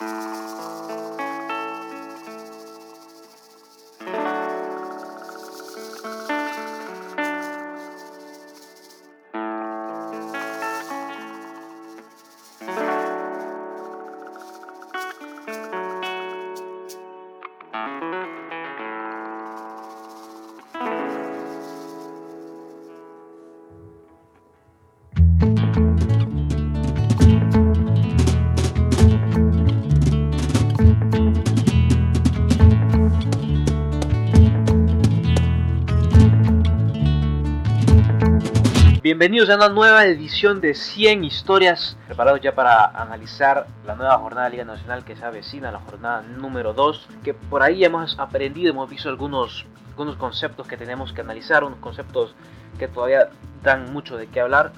Música Bienvenidos a una nueva edición de 100 historias, preparados ya para analizar la nueva jornada de Liga Nacional que se avecina, la jornada número 2, que por ahí hemos aprendido, hemos visto algunos, algunos conceptos que tenemos que analizar, unos conceptos que todavía dan mucho de qué hablar,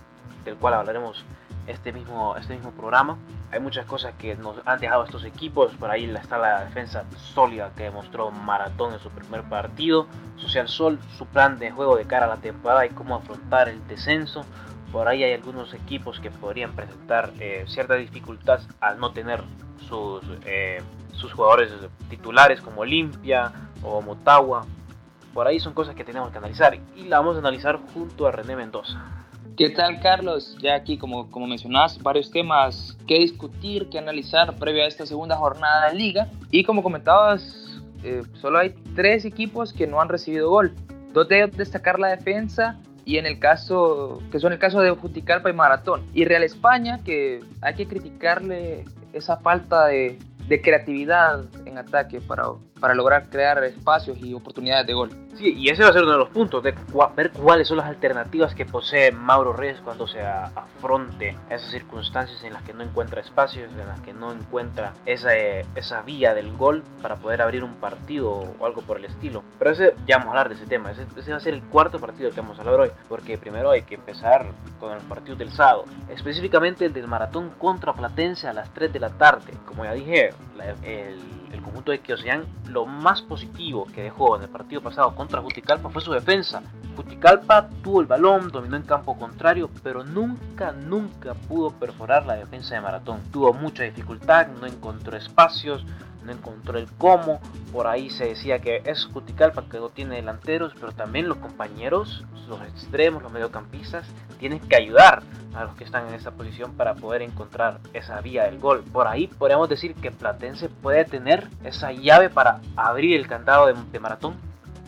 del cual hablaremos este mismo, este mismo programa. Hay muchas cosas que nos han dejado estos equipos. Por ahí está la defensa sólida que demostró Maratón en su primer partido. Social Sol, su plan de juego de cara a la temporada y cómo afrontar el descenso. Por ahí hay algunos equipos que podrían presentar eh, cierta dificultad al no tener sus, eh, sus jugadores titulares como Olimpia o Motagua. Por ahí son cosas que tenemos que analizar y la vamos a analizar junto a René Mendoza. ¿Qué tal, Carlos? Ya aquí, como, como mencionabas, varios temas que discutir, que analizar previo a esta segunda jornada de liga. Y como comentabas, eh, solo hay tres equipos que no han recibido gol. Dos de destacar la defensa y en el caso, que son el caso de Juticalpa y Maratón. Y Real España, que hay que criticarle esa falta de, de creatividad en ataque para, para lograr crear espacios y oportunidades de gol. Sí, y ese va a ser uno de los puntos, de ver cuáles son las alternativas que posee Mauro Reyes cuando se afronte a esas circunstancias en las que no encuentra espacios, en las que no encuentra esa, esa vía del gol para poder abrir un partido o algo por el estilo. Pero ese, ya vamos a hablar de ese tema, ese, ese va a ser el cuarto partido que vamos a hablar hoy, porque primero hay que empezar con el partido del sábado, específicamente el del maratón contra Platense a las 3 de la tarde. Como ya dije, el, el, conjunto de Kiosian, lo más positivo que dejó en el partido pasado contra Juticalpa fue su defensa. Juticalpa tuvo el balón, dominó en campo contrario, pero nunca, nunca pudo perforar la defensa de Maratón. Tuvo mucha dificultad, no encontró espacios, no encontró el cómo. Por ahí se decía que es Juticalpa que no tiene delanteros, pero también los compañeros, los extremos, los mediocampistas, tienen que ayudar a los que están en esa posición para poder encontrar esa vía del gol. Por ahí podríamos decir que Platense puede tener esa llave para abrir el candado de, maratón.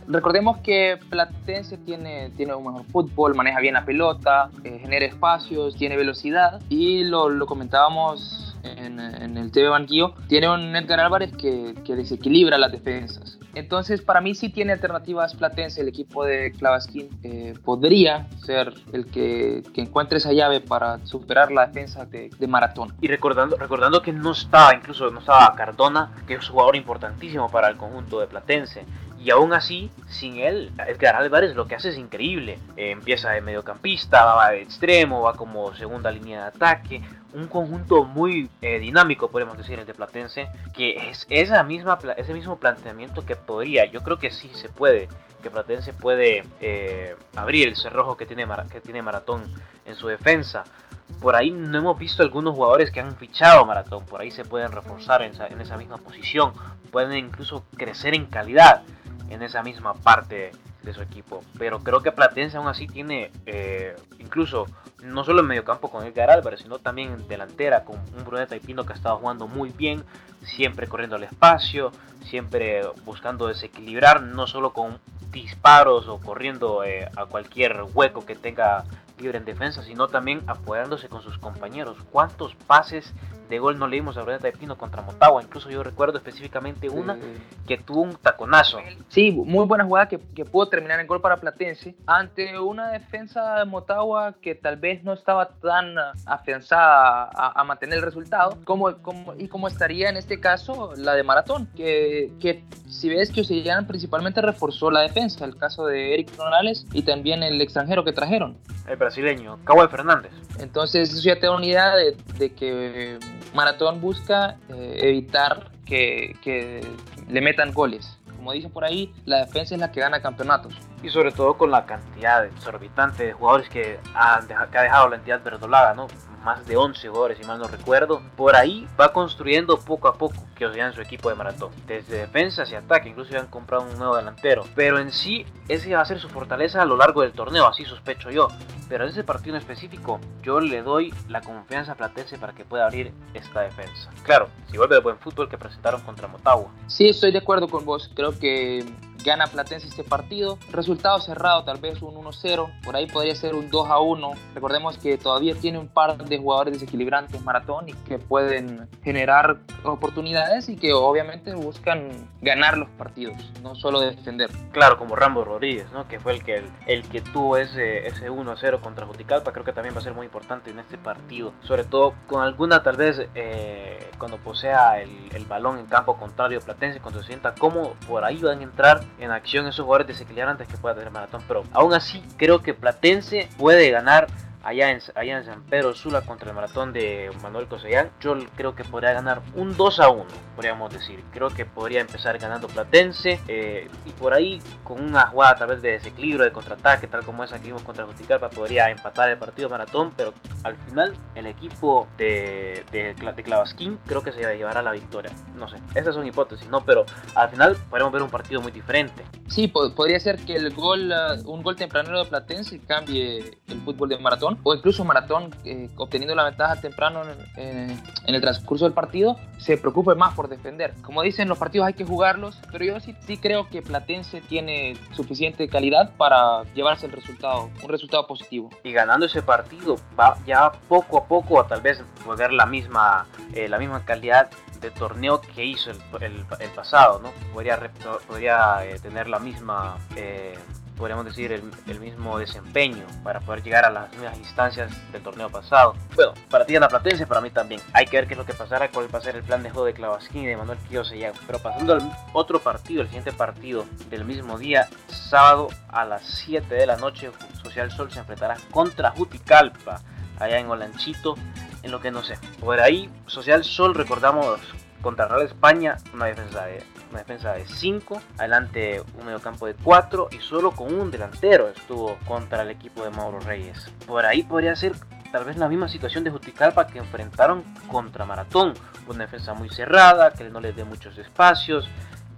Recordemos que Platense tiene, tiene un mejor fútbol, maneja bien la pelota, eh, genera espacios, tiene velocidad y lo, lo comentábamos en, el TV Banquillo, tiene un Edgar Álvarez que, desequilibra las defensas. Entonces, para mí sí tiene alternativas Platense, el equipo de Clavasquín eh, podría ser el que, que, encuentre esa llave para superar la defensa de, de, Maratón. Y recordando, recordando que no estaba, incluso no estaba Cardona, que es un jugador importantísimo para el conjunto de Platense. Y aún así, sin él, Edgar Álvarez lo que hace es increíble. Eh, empieza de mediocampista, va de extremo, va como segunda línea de ataque. Un conjunto muy eh, dinámico, podemos decir, el de Platense, que es esa misma, ese mismo planteamiento que podría, yo creo que sí se puede, que Platense puede eh, abrir el cerrojo que tiene, que tiene Maratón en su defensa. Por ahí no hemos visto algunos jugadores que han fichado Maratón, por ahí se pueden reforzar en esa, en esa misma posición, pueden incluso crecer en calidad en esa misma parte de su equipo. Pero creo que Platense aún así tiene eh, incluso no solo en mediocampo con Edgar Álvarez, sino también en delantera con un Bruneta y Pino que ha estado jugando muy bien, siempre corriendo al espacio, siempre buscando desequilibrar, no solo con disparos o corriendo eh, a cualquier hueco que tenga libre en defensa, sino también apoyándose con sus compañeros. ¿Cuántos pases de gol no leímos a Bruneta de Pino contra Motagua? Incluso yo recuerdo específicamente una que tuvo un taconazo. Sí, muy buena jugada que, que, pudo terminar en gol para Platense ante una defensa de Motagua que tal vez no estaba tan afianzada a, mantener el resultado como, como, y como estaría en este caso la de Maratón, que, que si ves que Ocean principalmente reforzó la defensa, el caso de Eric Ronales y también el extranjero que trajeron. El brasileño, Cabo Fernández. Entonces eso ya te da una idea de, de que Maratón busca eh, evitar que, que le metan goles como dicen por ahí, la defensa es la que gana campeonatos. Y sobre todo con la cantidad exorbitante de jugadores que, han que ha dejado la entidad verdolaga, ¿no? Más de 11 jugadores, si mal no recuerdo. Por ahí va construyendo poco a poco que os su equipo de maratón, desde defensa hacia ataque, incluso ya han comprado un nuevo delantero. Pero en sí, ese va a ser su fortaleza a lo largo del torneo, así sospecho yo. Pero en ese partido en específico, yo le doy la confianza a Platense para que pueda abrir esta defensa. Claro, si vuelve el buen fútbol que presentaron contra Motagua. Sí, estoy de acuerdo con vos. Creo que gana Platense este partido. Resultado cerrado, tal vez un 1-0, por ahí podría ser un 2-1. Recordemos que todavía tiene un par de jugadores desequilibrantes maratón y que pueden generar oportunidades y que obviamente buscan ganar los partidos, no solo defender. Claro, como Rambo Rodríguez, ¿no? que fue el que, el, que tuvo ese, ese 1-0 contra Juticalpa, creo que también va a ser muy importante en este partido, sobre todo con alguna tal vez eh, cuando posea el, el balón en campo contrario Platense, cuando se sienta cómodo, por ahí van a entrar en acción esos jugadores desequilibrantes que pueda tener Maratón. Pero aún así creo que Platense puede ganar allá en, allá en San Pedro Sula contra el maratón de Manuel Cosellán, yo creo que podría ganar un 2 a 1, podríamos decir. Creo que podría empezar ganando Platense eh, y por ahí con una jugada a través de desequilibrio, de contraataque, tal como esa que vimos contra Juticalpa, podría empatar el partido maratón, pero al final el equipo de, de, de Clavasquín creo que se llevará la victoria. No sé, esas son hipótesis, ¿no? Pero al final podemos ver un partido muy diferente. Sí, podría ser que el gol, uh, un gol tempranero de Platense cambie el fútbol de maratón o incluso Maratón, eh, obteniendo la ventaja temprano en, el transcurso del partido, se preocupe más por defender. Como dicen, los partidos hay que jugarlos, pero yo sí, sí creo que Platense tiene suficiente calidad para llevarse el resultado, un resultado positivo. Y ganando ese partido va ya poco a poco a tal vez poder la misma, eh, la misma calidad de torneo que hizo el, el, pasado, ¿no? Podría, podría eh, tener la misma podríamos decir, el, mismo desempeño para poder llegar a las mismas instancias del torneo pasado. Bueno, para ti la Platense, para mí también. Hay que ver qué es lo que pasará, cuál va a ser el plan de juego de Clavasquín y de Manuel ya Pero pasando al otro partido, el siguiente partido del mismo día, sábado a las 7 de la noche, Social Sol se enfrentará contra Juticalpa, allá en Olanchito, en lo que no sé. Por ahí, Social Sol, recordamos contra Real España, una defensa de defensa de 5, adelante un mediocampo de 4 y solo con un delantero estuvo contra el equipo de Mauro Reyes. Por ahí podría ser tal vez la misma situación de Juticalpa que enfrentaron contra Maratón, una defensa muy cerrada, que no les dé muchos espacios,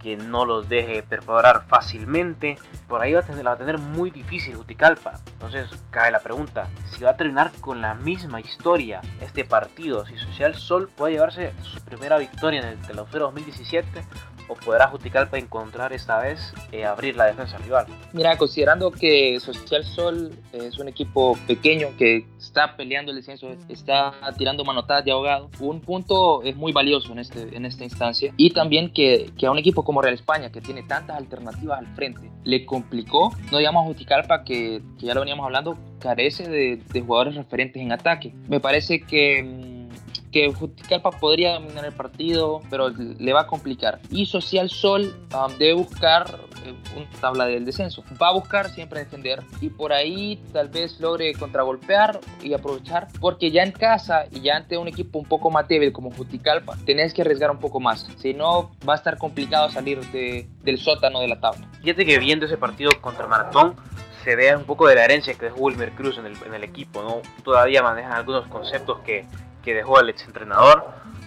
que no los deje perforar fácilmente. Por ahí va a, tener, va a tener muy difícil Juticalpa. Entonces cae la pregunta, si va a terminar con la misma historia este partido, si Social Sol puede llevarse su primera victoria en el Telefero 2017 o podrá Juticalpa encontrar esta vez eh, abrir la defensa rival? Mira, considerando que Social Sol es un equipo pequeño que está peleando el descenso, está tirando manotadas de ahogado, un punto es muy valioso en, este, en esta instancia y también que, que a un equipo como Real España, que tiene tantas alternativas al frente, le complicó, no digamos a Juticalpa, que, que ya lo veníamos hablando, carece de, de jugadores referentes en ataque. Me parece que mm, que Juticalpa podría dominar el partido, pero le va a complicar. Y Social Sol um, debe buscar eh, una tabla del descenso. Va a buscar siempre defender y por ahí tal vez logre contragolpear y aprovechar, porque ya en casa y ya ante un equipo un poco más débil como Juticalpa, tenés que arriesgar un poco más. Si no, va a estar complicado salir de, del sótano de la tabla. Fíjate que viendo ese partido contra Maratón, se vea un poco de la herencia que dejó Wilmer Cruz en el, en el equipo, ¿no? Todavía manejan algunos conceptos que que dejó el entrenador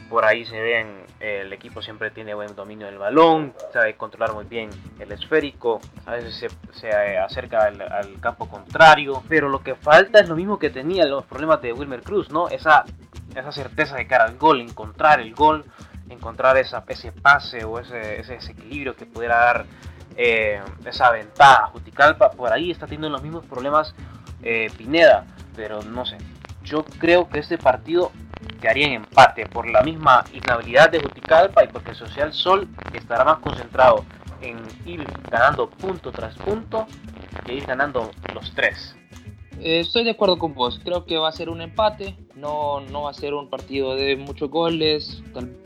Por ahí se ven, el equipo siempre tiene buen dominio del balón, sabe controlar muy bien el esférico, a veces se, acerca al, campo contrario, pero lo que falta es lo mismo que tenía los problemas de Wilmer Cruz, ¿no? Esa, esa certeza de cara al gol, encontrar el gol, encontrar esa, ese pase o ese, ese desequilibrio que pudiera dar eh, esa ventaja. Juticalpa por ahí está teniendo los mismos problemas eh, Pineda, pero no sé. Yo creo que este partido quedaría en empate por la misma inhabilidad de Juticalpa y porque Social Sol estará más concentrado en ir ganando punto tras punto que ir ganando los tres. Eh, estoy de acuerdo con vos, creo que va a ser un empate, no, no va a ser un partido de muchos goles,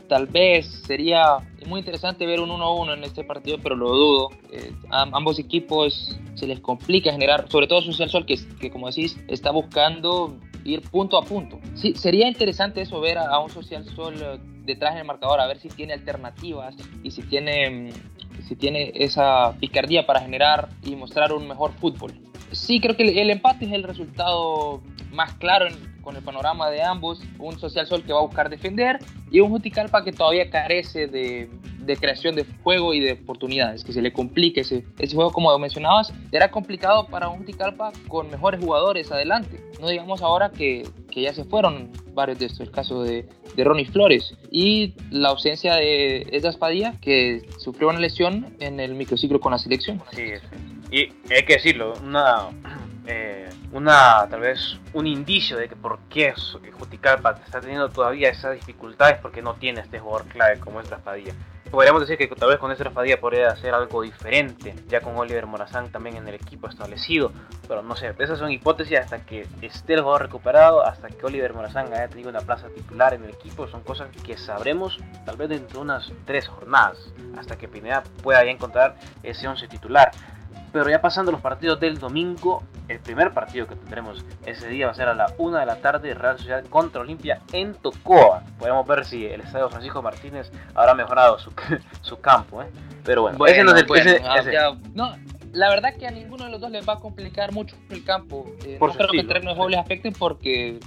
tal, vez sería muy interesante ver un 1-1 en este partido, pero lo dudo. Eh, a, ambos equipos se les complica generar, sobre todo Social Sol, que, que como decís, está buscando ir punto a punto. Sí, sería interesante eso, ver a, un Social Sol eh, detrás del marcador, a ver si tiene alternativas y si tiene, mm, si tiene esa picardía para generar y mostrar un mejor fútbol. Sí, creo que el, empate es el resultado más claro con el panorama de ambos. Un Social Sol que va a buscar defender y un Juticalpa que todavía carece de, de creación de juego y de oportunidades, que se le complique ese, ese juego, como mencionabas, era complicado para un Juticalpa con mejores jugadores adelante. No digamos ahora que, que ya se fueron varios de estos, el caso de, de Ronnie Flores y la ausencia de Esas Padilla, que sufrió una lesión en el microciclo con la selección. Sí, sí. Y hay que decirlo, una eh, una tal vez un indicio de que por qué Juticalpa está teniendo todavía esas dificultades porque no tiene este jugador clave como es Raspadilla. Podríamos decir que tal vez con este Raspadilla podría hacer algo diferente, ya con Oliver Morazán también en el equipo establecido, pero no sé, esas son hipótesis hasta que esté el jugador recuperado, hasta que Oliver Morazán haya tenido una plaza titular en el equipo, son cosas que sabremos tal vez dentro de unas tres jornadas, hasta que Pineda pueda ya encontrar ese 11 titular. Pero ya pasando los partidos del domingo, el primer partido que tendremos ese día va a ser a la 1 de la tarde, Real Sociedad contra Olimpia en Tocoa. Podemos ver si el estadio Francisco Martínez habrá mejorado su, su campo. ¿eh? Pero bueno, ese no es el... No, la verdad que a ninguno de los dos les va a complicar mucho el campo. Eh, no creo que afecte porque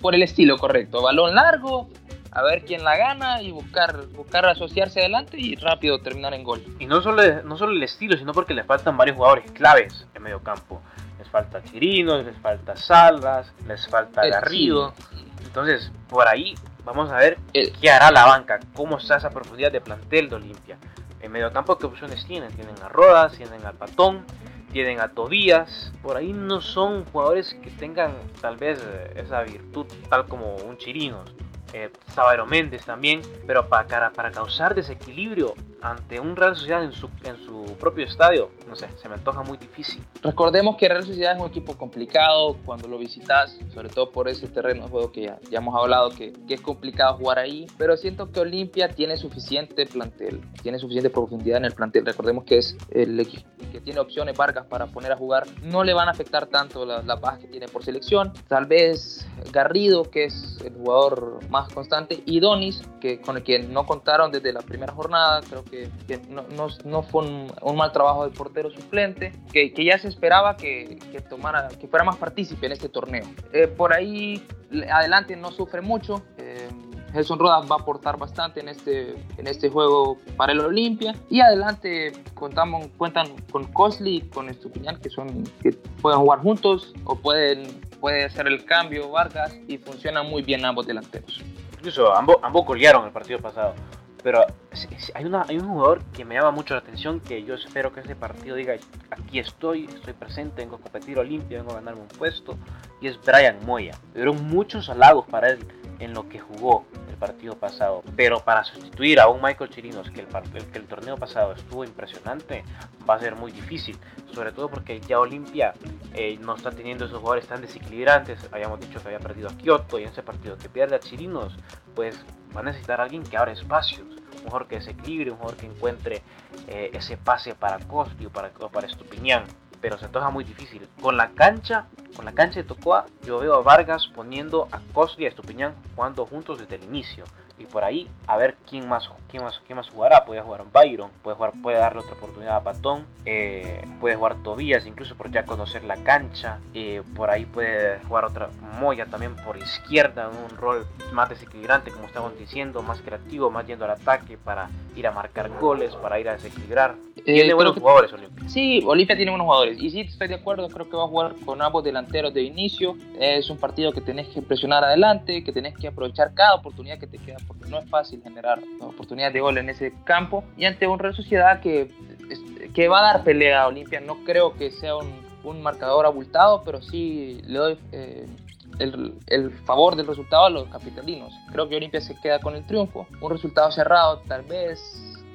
por el estilo correcto. Balón largo, a ver quién la gana y buscar, buscar asociarse adelante y rápido terminar en gol. Y no solo, no solo el estilo, sino porque le faltan varios jugadores claves en medio campo. Les falta Chirinos, les falta Salas, les falta Garrido. Entonces, por ahí vamos a ver qué hará la banca, cómo está esa profundidad de plantel de Olimpia. En medio campo, ¿qué opciones tienen? Tienen a Rodas, tienen al Patón, tienen a Tobías. Por ahí no son jugadores que tengan tal vez esa virtud tal como un Chirinos eh, Méndez también, pero para, para causar desequilibrio ante un Real Sociedad en su, en su propio estadio, no sé, se me antoja muy difícil. Recordemos que Real Sociedad es un equipo complicado cuando lo visitas, sobre todo por ese terreno de juego que ya, ya hemos hablado, que, que, es complicado jugar ahí, pero siento que Olimpia tiene suficiente plantel, tiene suficiente profundidad en el plantel. Recordemos que es el equipo que tiene opciones Vargas para poner a jugar, no le van a afectar tanto la, la paz que tiene por selección. Tal vez Garrido, que es el jugador más constante, y Donis, que, con el que no contaron desde la primera jornada, creo que que, no, no, fue un, mal trabajo del portero suplente, que, que ya se esperaba que, que, tomara, que fuera más partícipe en este torneo. Eh, por ahí adelante no sufre mucho. Eh, Gelson Rodas va a aportar bastante en este, en este juego para el Olimpia. Y adelante contamos, cuentan con Cosley y con Estupiñán, que, son, que pueden jugar juntos o pueden, puede hacer el cambio Vargas y funcionan muy bien ambos delanteros. Incluso ambos, ambos golearon el partido pasado. Pero hay, una, hay un jugador que me llama mucho la atención, que yo espero que este partido diga, aquí estoy, estoy presente, vengo a competir Olimpia, vengo a ganarme un puesto, y es Brian Moya. Hubieron muchos halagos para él en lo que jugó el partido pasado. Pero para sustituir a un Michael Chirinos, que el, que el torneo pasado estuvo impresionante, va a ser muy difícil. Sobre todo porque ya Olimpia eh, no está teniendo esos jugadores tan desequilibrantes. Habíamos dicho que había perdido a Kioto y en ese partido que pierde a Chirinos, pues va a necesitar alguien que abra espacios. Un jugador que desequilibre, un jugador que encuentre eh, ese pase para Costi o para, o para Estupiñán pero se antoja muy difícil. Con la cancha, con la cancha de Tocoa, yo veo a Vargas poniendo a Cosby y a Estupiñán jugando juntos desde el inicio y por ahí a ver quién más quién más quién más jugará. Puede jugar Byron puede jugar puede darle otra oportunidad a Patón eh, puede jugar Tobías incluso por ya conocer la cancha eh, por ahí puede jugar otra Moya también por izquierda en un rol más desequilibrante como estamos diciendo más creativo más yendo al ataque para ir a marcar goles para ir a desequilibrar. Eh, tiene buenos jugadores Olimpia. Sí Olimpia tiene buenos jugadores. Y sí estoy de acuerdo creo que va a jugar con ambos delanteros de inicio. Es un partido que tenés que presionar adelante que tenés que aprovechar cada oportunidad que te queda porque no es fácil generar oportunidades de gol en ese campo. Y ante un Real Sociedad que, que va a dar pelea a Olimpia, no creo que sea un, un marcador abultado, pero sí le doy eh, el, el, favor del resultado a los capitalinos. Creo que Olimpia se queda con el triunfo. Un resultado cerrado, tal vez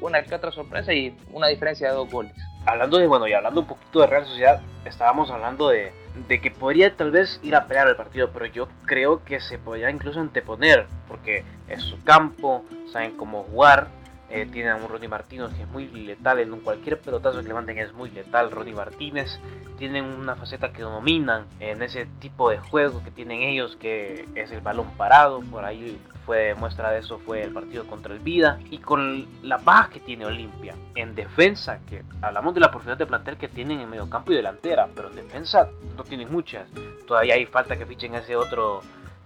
una que otra sorpresa y una diferencia de dos goles. Hablando de, bueno, y hablando un poquito de Real Sociedad, estábamos hablando de, de que podría tal vez ir a pelear el partido, pero yo creo que se podría incluso anteponer, porque es su campo, saben cómo jugar, Eh, tienen a un Ronnie Martínez que es muy letal, en cualquier pelotazo que levanten es muy letal. Ronnie Martínez tienen una faceta que dominan en ese tipo de juego que tienen ellos, que es el balón parado. Por ahí fue muestra de eso fue el partido contra el Vida y con la baja que tiene Olimpia en defensa, que hablamos de la profundidad de plantel que tienen en medio campo y delantera, pero en defensa no tienen muchas. Todavía hay falta que fichen ese otro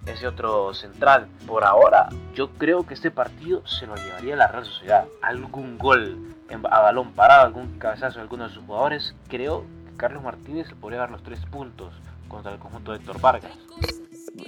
ese otro central. Por ahora, yo creo que este partido se lo llevaría la Real Sociedad. Algún gol a balón parado, algún cabezazo de alguno de sus jugadores. Creo que Carlos Martínez podría dar los tres puntos contra el conjunto de Héctor Vargas.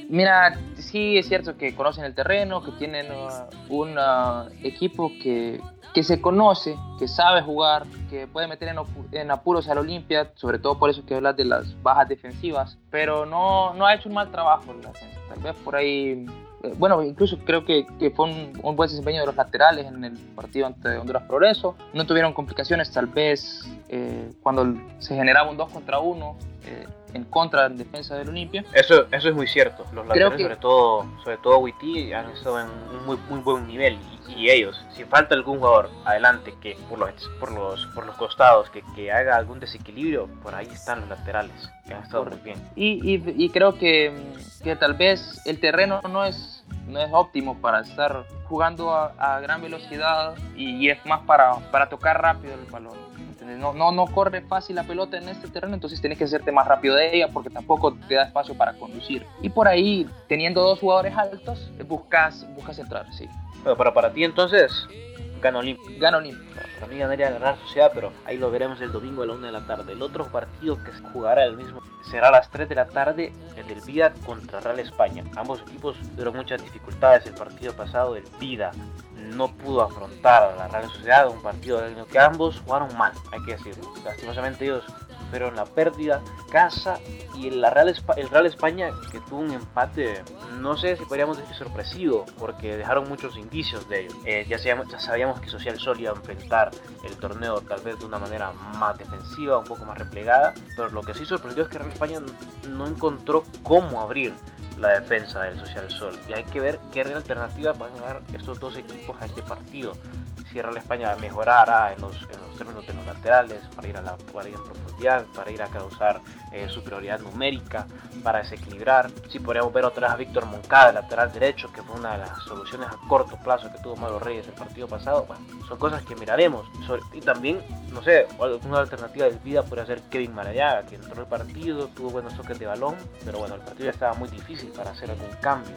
Mira, sí es cierto que conocen el terreno, que tienen uh, un uh, equipo que, que, se conoce, que sabe jugar, que puede meter en, en apuros al Olimpia, sobre todo por eso que hablas de las bajas defensivas, pero no, no ha hecho un mal trabajo en la defensa. Tal vez por ahí eh, bueno, incluso creo que, que fue un, buen desempeño de los laterales en el partido ante Honduras Progreso. No tuvieron complicaciones, tal vez eh, cuando se generaba un 2 contra 1 eh, en contra en defensa del Olimpia. Eso, eso es muy cierto. Los laterales, sobre todo, sobre todo Witty, han estado en un muy, muy buen nivel. Y, ellos, si falta algún jugador adelante que por los, por los, por los costados que, que haga algún desequilibrio, por ahí están los laterales, que han estado muy bien. Y, y, y creo que, que tal vez el terreno no es no es óptimo para estar jugando a, gran velocidad y, es más para, para tocar rápido el balón. No, no, no, corre fácil la pelota en este terreno, entonces tienes que hacerte más rápido de ella porque tampoco te da espacio para conducir. Y por ahí, teniendo dos jugadores altos, buscas, buscas entrar, sí. Pero para, para ti entonces, gana Olimpia. Gana Olimpia. Para mí ganaría la Real Sociedad, pero ahí lo veremos el domingo a la 1 de la tarde. El otro partido que se jugará el mismo será a las 3 de la tarde, el del Vida contra Real España. Ambos equipos tuvieron muchas dificultades el partido pasado. El Vida no pudo afrontar a la Real Sociedad, un partido en el que ambos jugaron mal, hay que decirlo. Lastimosamente ellos pero en la pérdida, casa y el Real, el Real España que tuvo un empate, no sé si podríamos decir sorpresivo, porque dejaron muchos indicios de ello. Eh, ya, sabíamos, que Social Sol iba a enfrentar el torneo tal vez de una manera más defensiva, un poco más replegada, pero lo que sí sorprendió es que Real España no encontró cómo abrir la defensa del Social Sol. Y hay que ver qué alternativas van a dar estos dos equipos a este partido. Si Real España mejorará en los, en los términos de los laterales, para ir a la para ir en profundidad, para ir a causar eh, superioridad numérica, para desequilibrar. Si podríamos ver otra vez a Víctor Moncada, lateral derecho, que fue una de las soluciones a corto plazo que tuvo Mauro Reyes el partido pasado, son cosas que miraremos. y también, no sé, una alternativa de vida podría ser Kevin Marayaga, que entró el partido, tuvo buenos toques de balón, pero bueno, el partido ya estaba muy difícil para hacer algún cambio.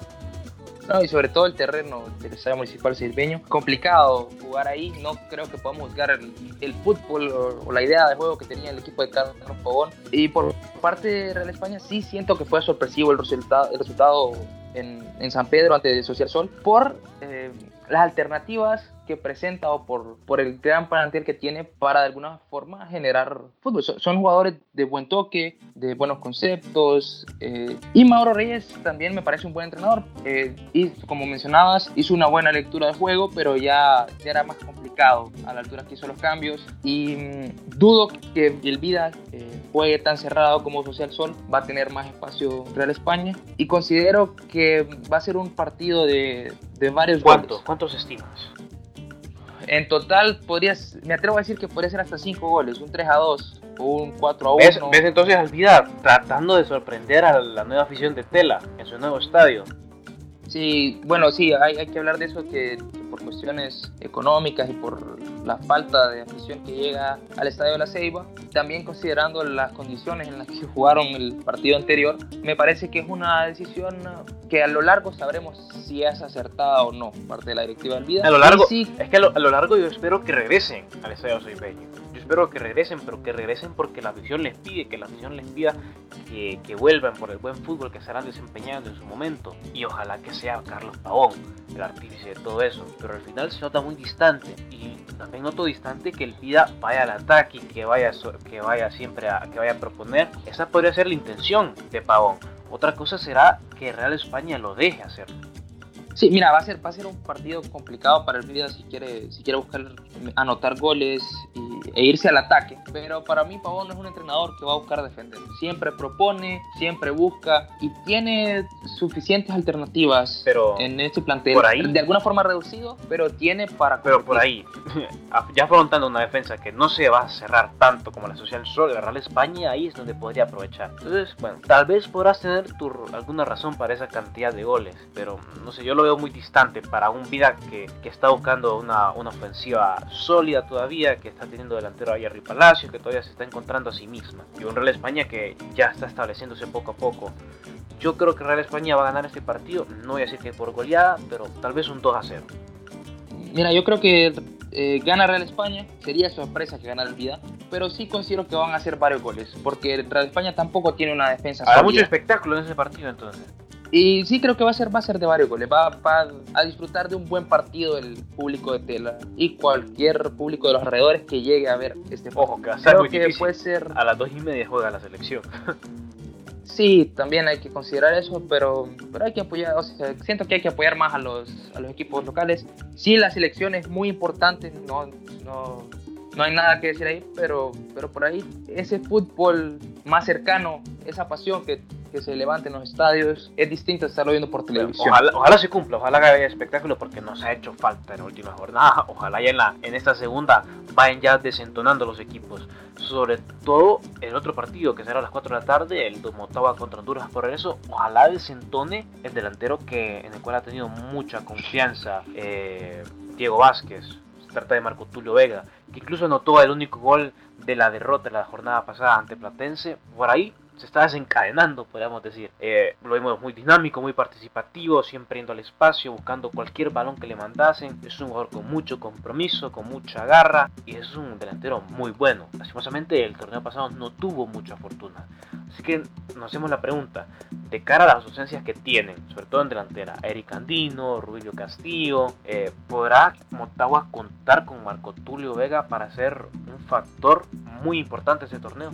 No, y sobre todo el terreno del Estadio Municipal Silveño. Complicado jugar ahí. No creo que podamos buscar el, fútbol o, la idea de juego que tenía el equipo de Carlos Pogón. Y por parte de Real España, sí siento que fue sorpresivo el resultado, el resultado en, en San Pedro ante Social Sol por eh, las alternativas que presenta o por, por el gran plantel que tiene para de alguna forma generar fútbol. Son, jugadores de buen toque, de buenos conceptos. Eh, y Mauro Reyes también me parece un buen entrenador. Eh, y como mencionabas, hizo una buena lectura de juego, pero ya, ya era más complicado a la altura que hizo los cambios. Y mm, dudo que el Vida eh, juegue tan cerrado como Social Sol. Va a tener más espacio Real España. Y considero que va a ser un partido de, de varios ¿Cuánto? ¿Cuántos estimas? En total, podrías, me atrevo a decir que podría ser hasta 5 goles, un 3 a 2 o un 4 a 1. ¿Ves, ¿Ves entonces al Vida tratando de sorprender a la nueva afición de Tela en su nuevo estadio? Sí, bueno, sí, hay, hay que hablar de eso que, por cuestiones económicas y por la falta de afición que llega al Estadio de la Ceiba, también considerando las condiciones en las que jugaron el partido anterior, me parece que es una decisión que a lo largo sabremos si es acertada o no, parte de la directiva del Vida. A lo largo, sí, es que a lo, largo yo espero que regresen al Estadio Ceibeño. Espero que regresen, pero que regresen porque la afición les pide, que la afición les pida que, que vuelvan por el buen fútbol que se harán desempeñando en su momento. Y ojalá que sea Carlos Pavón el artífice de todo eso. Pero al final se nota muy distante. Y también noto distante que el Vida vaya al ataque y que vaya, que vaya siempre a, que vaya a proponer. Esa podría ser la intención de Pavón. Otra cosa será que Real España lo deje hacer. Sí, mira, va a ser, va a ser un partido complicado para el Vida si quiere, si quiere buscar anotar goles e irse al ataque. Pero para mí Pavón no es un entrenador que va a buscar defender. Siempre propone, siempre busca y tiene suficientes alternativas pero en este plantel. de alguna forma reducido, pero tiene para... Pero por ahí, ya afrontando una defensa que no se va a cerrar tanto como la Social Sol, agarrar España, ahí es donde podría aprovechar. Entonces, bueno, tal vez podrás tener tu, alguna razón para esa cantidad de goles, pero no sé, yo lo veo muy distante para un Vida que, que está buscando una, una ofensiva sólida todavía, que está teniendo delantero a Jerry Palacio, que todavía se está encontrando a sí misma. Y un Real España que ya está estableciéndose poco a poco. Yo creo que Real España va a ganar este partido, no voy a decir que por goleada, pero tal vez un 2 a 0. Mira, yo creo que eh, gana Real España, sería sorpresa que ganara el Vida, pero sí considero que van a hacer varios goles, porque Real España tampoco tiene una defensa Habrá mucho espectáculo en ese partido entonces. Y sí creo que va a ser, va a ser de varios goles. Va, a disfrutar de un buen partido el público de Tela y cualquier público de los alrededores que llegue a ver este Ojo, que va muy que puede ser... A las dos y media juega la selección. sí, también hay que considerar eso, pero, pero hay que apoyar, o sea, siento que hay que apoyar más a los, a los equipos locales. Sí, la selección es muy importante, no, no, no hay nada que decir ahí, pero, pero por ahí ese fútbol más cercano, esa pasión que que se levanten los estadios. Es distinto estarlo viendo por televisión. Ojalá, se cumpla, ojalá que haya espectáculo porque nos ha hecho falta en la última jornada. Ojalá ya en, la, en esta segunda vayan ya desentonando los equipos. Sobre todo el otro partido que será a las 4 de la tarde, el Motagua contra Honduras por eso. Ojalá desentone el delantero que, en el cual ha tenido mucha confianza eh, Diego Vázquez. Se trata de Marco Tulio Vega, que incluso anotó el único gol de la derrota de la jornada pasada ante Platense. Por ahí se está desencadenando, podríamos decir. Eh, lo vemos muy dinámico, muy participativo, siempre yendo al espacio, buscando cualquier balón que le mandasen. Es un jugador con mucho compromiso, con mucha garra y es un delantero muy bueno. Lastimosamente el torneo pasado no tuvo mucha fortuna. Así que nos hacemos la pregunta, de cara a las ausencias que tienen, sobre todo en delantera, Eric Andino, Rubilio Castillo, eh, ¿podrá Motagua contar con Marco Tulio Vega para ser un factor muy importante ese torneo?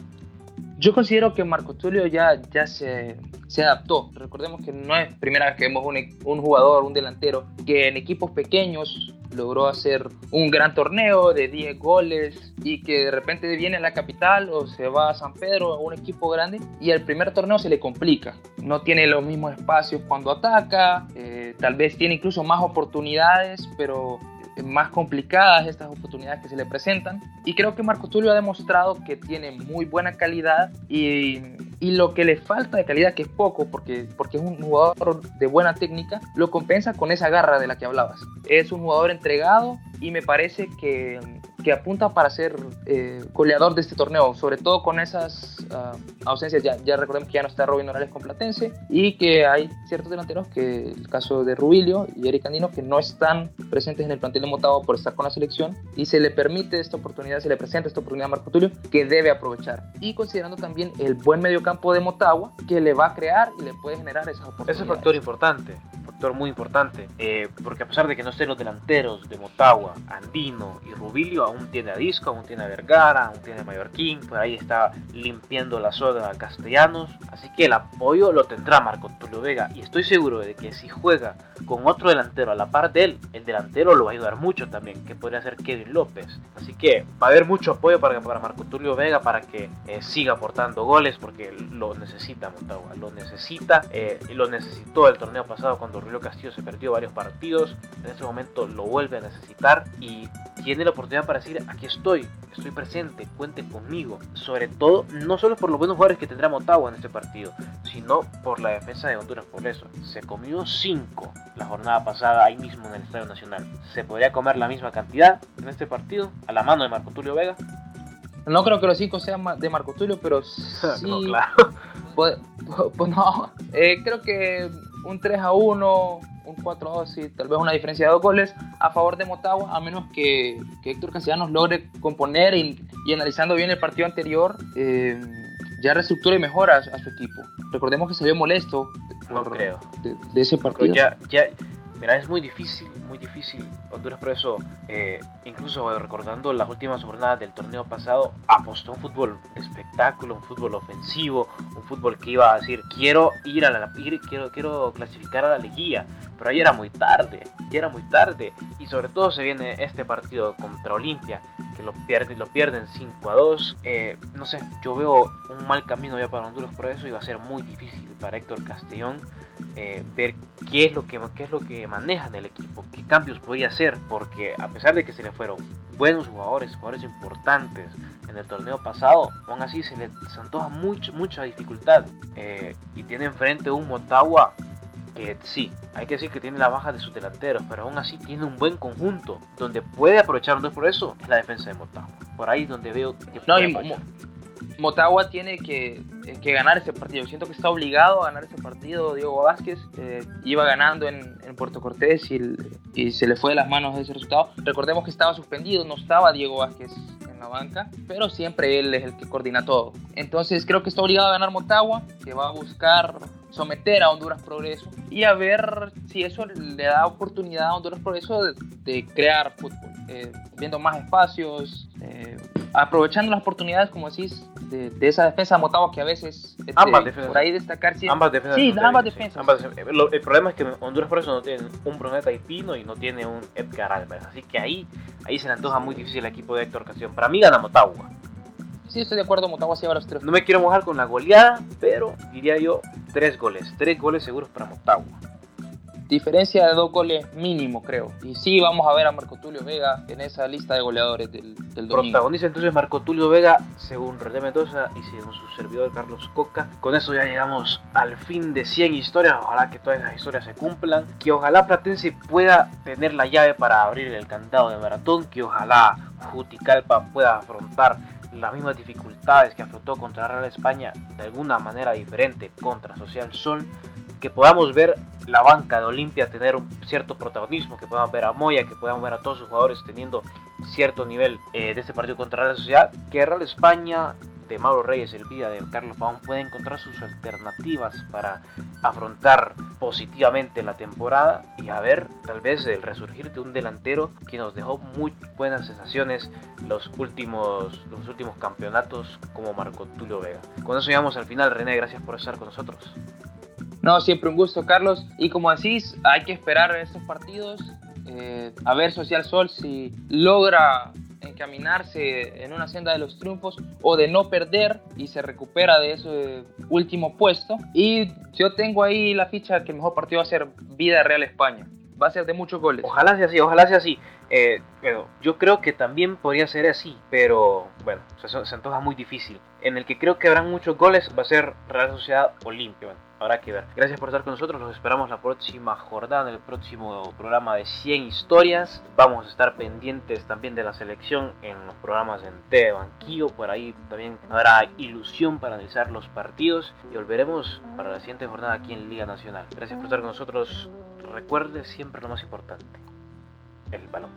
Yo considero que Marco Tulio ya, ya se, se adaptó. Recordemos que no es primera vez que vemos un, un, jugador, un delantero, que en equipos pequeños logró hacer un gran torneo de 10 goles y que de repente viene a la capital o se va a San Pedro, a un equipo grande, y el primer torneo se le complica. No tiene los mismos espacios cuando ataca, eh, tal vez tiene incluso más oportunidades, pero más complicadas estas oportunidades que se le presentan. Y creo que Marco Tulio ha demostrado que tiene muy buena calidad y, y, lo que le falta de calidad, que es poco, porque, porque es un jugador de buena técnica, lo compensa con esa garra de la que hablabas. Es un jugador entregado y me parece que, que apunta para ser eh, goleador de este torneo, sobre todo con esas ah, ausencias. Ya, ya recordemos que ya no está Robin Morales con Platense y que hay ciertos delanteros, que el caso de Rubilio y Eric Andino, que no están presentes en el plantel de Motagua por estar con la selección y se le permite esta oportunidad, se le presenta esta oportunidad a Marco Tulio que debe aprovechar. Y considerando también el buen mediocampo de Motagua que le va a crear y le puede generar esas oportunidades. Ese factor importante, factor muy importante, eh, porque a pesar de que no estén los delanteros de Motagua, Andino y Rubilio, aún tiene a Disco, aún tiene a Vergara, aún tiene a Mallorquín, por ahí está limpiando la soda a Castellanos, así que el apoyo lo tendrá Marco Tulio Vega y estoy seguro de que si juega con otro delantero a la par de él, el delantero lo va a ayudar mucho también, que podría ser Kevin López. Así que va a haber mucho apoyo para, para Marco Tulio Vega para que eh, siga aportando goles porque lo necesita Motagua, lo necesita eh, y lo necesitó el torneo pasado cuando Rubio Castillo se perdió varios partidos, en este momento lo vuelve a necesitar y tiene la oportunidad para decir aquí estoy, estoy presente, cuente conmigo. Sobre todo, no solo por los buenos jugadores que tendrá Motagua en este partido, sino por la defensa de Honduras. Por eso, se comió 5 la jornada pasada ahí mismo en el Estadio Nacional. ¿Se podría comer la misma cantidad en este partido a la mano de Marco Tulio Vega? No creo que los 5 sean de Marco Tulio, pero sí. no, claro. Pues, pues no, eh, creo que un 3 a 1 un 4-2 y tal vez una diferencia de dos goles a favor de Motagua, a menos que, que Héctor Castellanos logre componer y, analizando bien el partido anterior, eh, ya reestructure y mejora a, su equipo. Recordemos que se vio molesto no creo. De, ese partido. Ya, ya, Mira, es muy difícil, muy difícil. Honduras por eso, eh, incluso recordando las últimas jornadas del torneo pasado, apostó un fútbol espectáculo, un fútbol ofensivo, un fútbol que iba a decir, quiero ir a la, quiero, quiero clasificar a la liguilla, pero ahí era muy tarde, ya era muy tarde. Y sobre todo se viene este partido contra Olimpia, que lo pierden, lo pierden 5 a 2. Eh, no sé, yo veo un mal camino ya para Honduras por eso y va a ser muy difícil para Héctor Castellón eh, ver qué es lo que qué es lo que maneja en el equipo, qué cambios podía hacer, porque a pesar de que se le fueron buenos jugadores, jugadores importantes en el torneo pasado, aún así se le se antoja mucho, mucha dificultad eh, y tiene enfrente un Motagua que sí, hay que decir que tiene la baja de sus delanteros, pero aún así tiene un buen conjunto donde puede aprovechar por eso es la defensa de Motagua. Por ahí donde veo que no, Motagua tiene que, que, ganar ese partido. Siento que está obligado a ganar ese partido. Diego Vázquez eh, iba ganando en, en Puerto Cortés y, y, se le fue de las manos ese resultado. Recordemos que estaba suspendido, no estaba Diego Vázquez en la banca, pero siempre él es el que coordina todo. Entonces creo que está obligado a ganar Motagua, que va a buscar someter a Honduras Progreso y a ver si eso le da oportunidad a Honduras Progreso de, crear fútbol, eh, viendo más espacios, eh, aprovechando las oportunidades, como decís, de, esa defensa Motagua que a veces este, ambas por ahí destacar ambas defensas sí ambas defensas. El problema es que Honduras Progreso no tiene un Brunet Taipino y no tiene un Edgar Álvarez. Así que ahí ahí se le antoja muy difícil el equipo de Héctor Castillo para mí gana Motagua Sí, estoy de acuerdo, Motagua se los tres. No me quiero mojar con la goleada, pero diría yo tres goles. Tres goles seguros para Motagua. Diferencia de dos goles mínimo, creo. Y sí, vamos a ver a Marco Tulio Vega en esa lista de goleadores del, del domingo. Protagoniza entonces Marco Tulio Vega, según René Mendoza y según su servidor Carlos Coca. Con eso ya llegamos al fin de 100 historias. Ojalá que todas esas historias se cumplan. Que ojalá Platense pueda tener la llave para abrir el candado de maratón. Que ojalá Juticalpa pueda afrontar las mismas dificultades que afrontó contra Real España de alguna manera diferente contra Social Sol, que podamos ver la banca de Olimpia tener un cierto protagonismo, que podamos ver a Moya, que podamos ver a todos sus jugadores teniendo cierto nivel eh, de este partido contra Real Sociedad, que Real España de Mauro Reyes, el día de Carlos Pavón, puede encontrar sus alternativas para afrontar positivamente la temporada y a ver tal vez el resurgir de un delantero que nos dejó muy buenas sensaciones los últimos, los últimos campeonatos como Marco Tulio Vega. Con eso llegamos al final, René, gracias por estar con nosotros. No, siempre un gusto, Carlos. Y como decís, hay que esperar estos partidos, eh, a ver Social Sol si logra encaminarse en una senda de los triunfos o de no perder y se recupera de ese último puesto. Y yo tengo ahí la ficha que el mejor partido va a ser Vida Real España. Va a ser de muchos goles. Ojalá sea así, ojalá sea así. Eh, pero yo creo que también podría ser así, pero bueno, se, se, antoja muy difícil. En el que creo que habrán muchos goles va a ser Real Sociedad Olimpia. Habrá que ver. Gracias por estar con nosotros. Los esperamos la próxima jornada, en el próximo programa de 100 historias. Vamos a estar pendientes también de la selección en los programas en T Banquillo. Por ahí también habrá ilusión para analizar los partidos. Y volveremos para la siguiente jornada aquí en Liga Nacional. Gracias por estar con nosotros. Recuerde siempre lo más importante: el balón.